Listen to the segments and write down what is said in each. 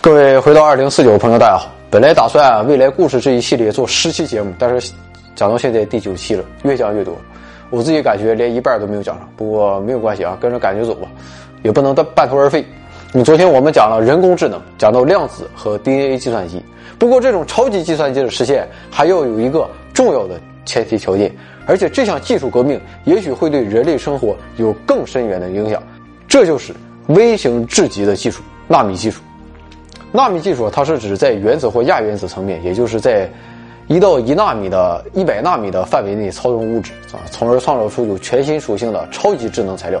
各位回到二零四九，朋友大家好。本来打算未来故事这一系列做十期节目，但是讲到现在第九期了，越讲越多。我自己感觉连一半都没有讲上，不过没有关系啊，跟着感觉走吧，也不能半途而废。你昨天我们讲了人工智能，讲到量子和 DNA 计算机。不过这种超级计算机的实现，还要有一个重要的前提条件，而且这项技术革命也许会对人类生活有更深远的影响，这就是微型至极的技术——纳米技术。纳米技术，它是指在原子或亚原子层面，也就是在一到一纳米的一百纳米的范围内操纵物质啊，从而创造出有全新属性的超级智能材料，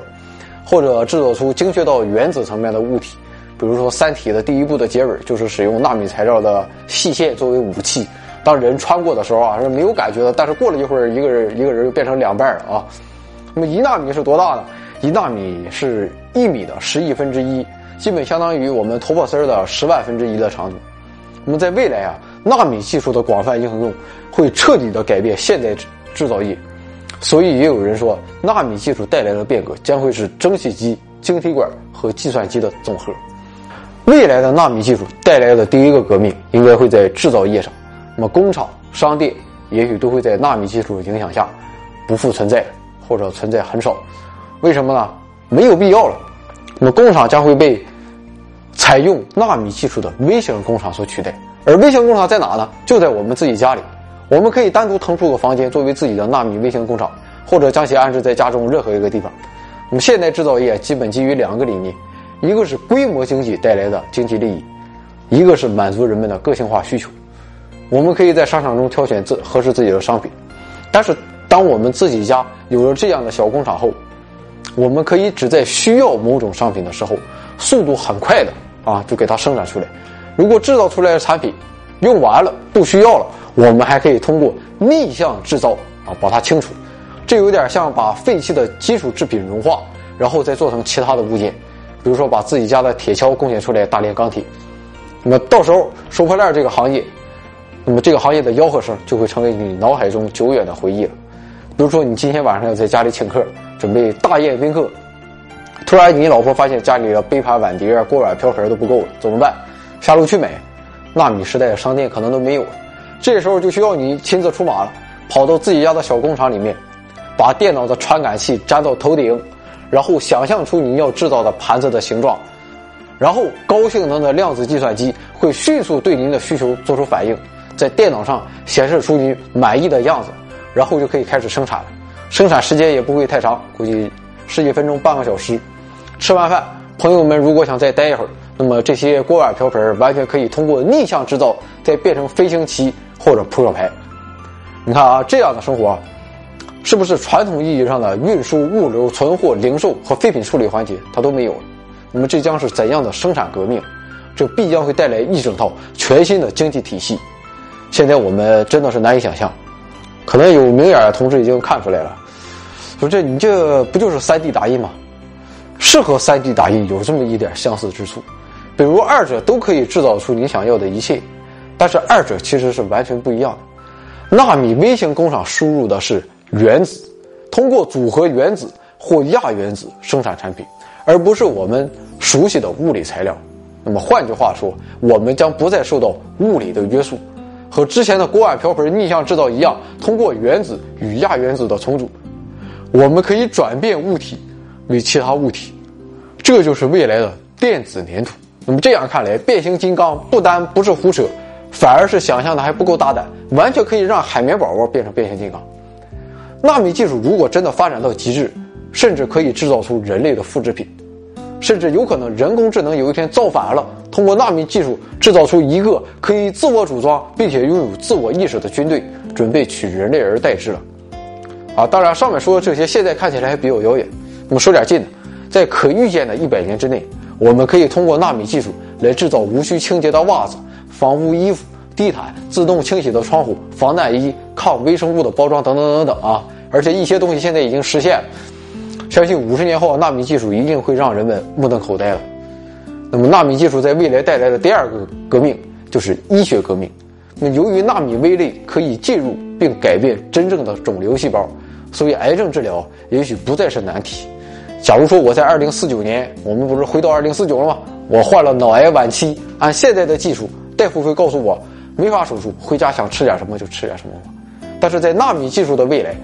或者制作出精确到原子层面的物体。比如说，《三体》的第一部的结尾就是使用纳米材料的细线作为武器，当人穿过的时候啊是没有感觉的，但是过了一会儿，一个人一个人就变成两半了啊。那么一纳米是多大呢？一纳米是一米的十亿分之一。基本相当于我们头发丝儿的十万分之一的长度。那么在未来啊，纳米技术的广泛应用会彻底的改变现代制造业。所以也有人说，纳米技术带来的变革将会是蒸汽机、晶体管和计算机的总和。未来的纳米技术带来的第一个革命，应该会在制造业上。那么工厂、商店也许都会在纳米技术影响下不复存在，或者存在很少。为什么呢？没有必要了。那么工厂将会被采用纳米技术的微型工厂所取代，而微型工厂在哪呢？就在我们自己家里，我们可以单独腾出个房间作为自己的纳米微型工厂，或者将其安置在家中任何一个地方。那么现代制造业基本基于两个理念，一个是规模经济带来的经济利益，一个是满足人们的个性化需求。我们可以在商场中挑选自合适自己的商品，但是当我们自己家有了这样的小工厂后，我们可以只在需要某种商品的时候，速度很快的啊，就给它生产出来。如果制造出来的产品用完了不需要了，我们还可以通过逆向制造啊把它清除。这有点像把废弃的基础制品融化，然后再做成其他的物件，比如说把自己家的铁锹贡献出来大炼钢铁。那么到时候收破烂这个行业，那么这个行业的吆喝声就会成为你脑海中久远的回忆了。比如说你今天晚上要在家里请客。准备大宴宾客，突然你老婆发现家里的杯盘碗碟、锅碗瓢盆都不够了，怎么办？下楼去买。纳米时代的商店可能都没有了，这时候就需要你亲自出马了，跑到自己家的小工厂里面，把电脑的传感器粘到头顶，然后想象出你要制造的盘子的形状，然后高性能的量子计算机会迅速对您的需求做出反应，在电脑上显示出你满意的样子，然后就可以开始生产了。生产时间也不会太长，估计十几分钟、半个小时。吃完饭，朋友们如果想再待一会儿，那么这些锅碗瓢盆完全可以通过逆向制造，再变成飞行棋或者扑克牌。你看啊，这样的生活，是不是传统意义上的运输、物流、存货、零售和废品处理环节它都没有了？那么这将是怎样的生产革命？这必将会带来一整套全新的经济体系。现在我们真的是难以想象。可能有明眼的同志已经看出来了，说这你这不就是三 D 打印吗？是和三 D 打印有这么一点相似之处，比如二者都可以制造出你想要的一切，但是二者其实是完全不一样的。纳米微型工厂输入的是原子，通过组合原子或亚原子生产产品，而不是我们熟悉的物理材料。那么换句话说，我们将不再受到物理的约束。和之前的锅碗瓢盆逆向制造一样，通过原子与亚原子的重组，我们可以转变物体为其他物体，这就是未来的电子粘土。那么这样看来，变形金刚不单不是胡扯，反而是想象的还不够大胆，完全可以让海绵宝宝变成变形金刚。纳米技术如果真的发展到极致，甚至可以制造出人类的复制品。甚至有可能，人工智能有一天造反了，通过纳米技术制造出一个可以自我组装并且拥有自我意识的军队，准备取人类而代之了。啊，当然，上面说的这些现在看起来还比较遥远。那么说点近的，在可预见的一百年之内，我们可以通过纳米技术来制造无需清洁的袜子、防污衣服、地毯、自动清洗的窗户、防弹衣、抗微生物的包装等等等等啊！而且一些东西现在已经实现了。相信五十年后，纳米技术一定会让人们目瞪口呆了。那么，纳米技术在未来带来的第二个革命就是医学革命。那由于纳米微粒可以进入并改变真正的肿瘤细胞，所以癌症治疗也许不再是难题。假如说我在二零四九年，我们不是回到二零四九了吗？我患了脑癌晚期，按现在的技术，大夫会告诉我没法手术，回家想吃点什么就吃点什么但是在纳米技术的未来，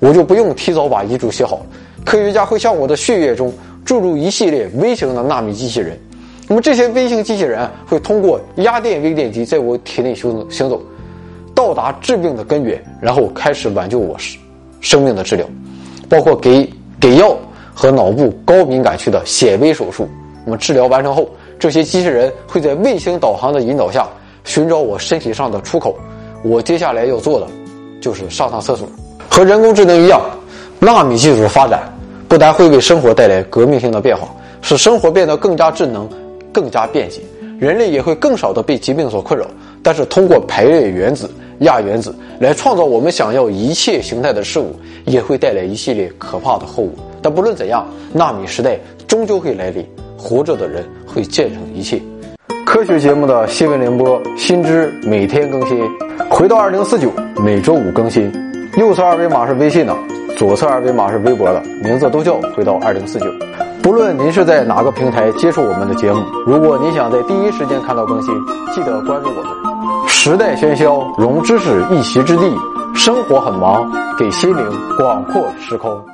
我就不用提早把遗嘱写好了，科学家会向我的血液中注入一系列微型的纳米机器人。那么这些微型机器人会通过压电微电极在我体内行走行走，到达治病的根源，然后开始挽救我生生命的治疗，包括给给药和脑部高敏感区的显微手术。那么治疗完成后，这些机器人会在卫星导航的引导下寻找我身体上的出口。我接下来要做的就是上趟厕所。和人工智能一样，纳米技术的发展不但会为生活带来革命性的变化，使生活变得更加智能、更加便捷，人类也会更少的被疾病所困扰。但是，通过排列原子、亚原子来创造我们想要一切形态的事物，也会带来一系列可怕的后果。但不论怎样，纳米时代终究会来临。活着的人会见证一切。科学节目的新闻联播，新知每天更新。回到二零四九，每周五更新。右侧二维码是微信的，左侧二维码是微博的，名字都叫回到二零四九。不论您是在哪个平台接触我们的节目，如果您想在第一时间看到更新，记得关注我们。时代喧嚣，融知识一席之地。生活很忙，给心灵广阔时空。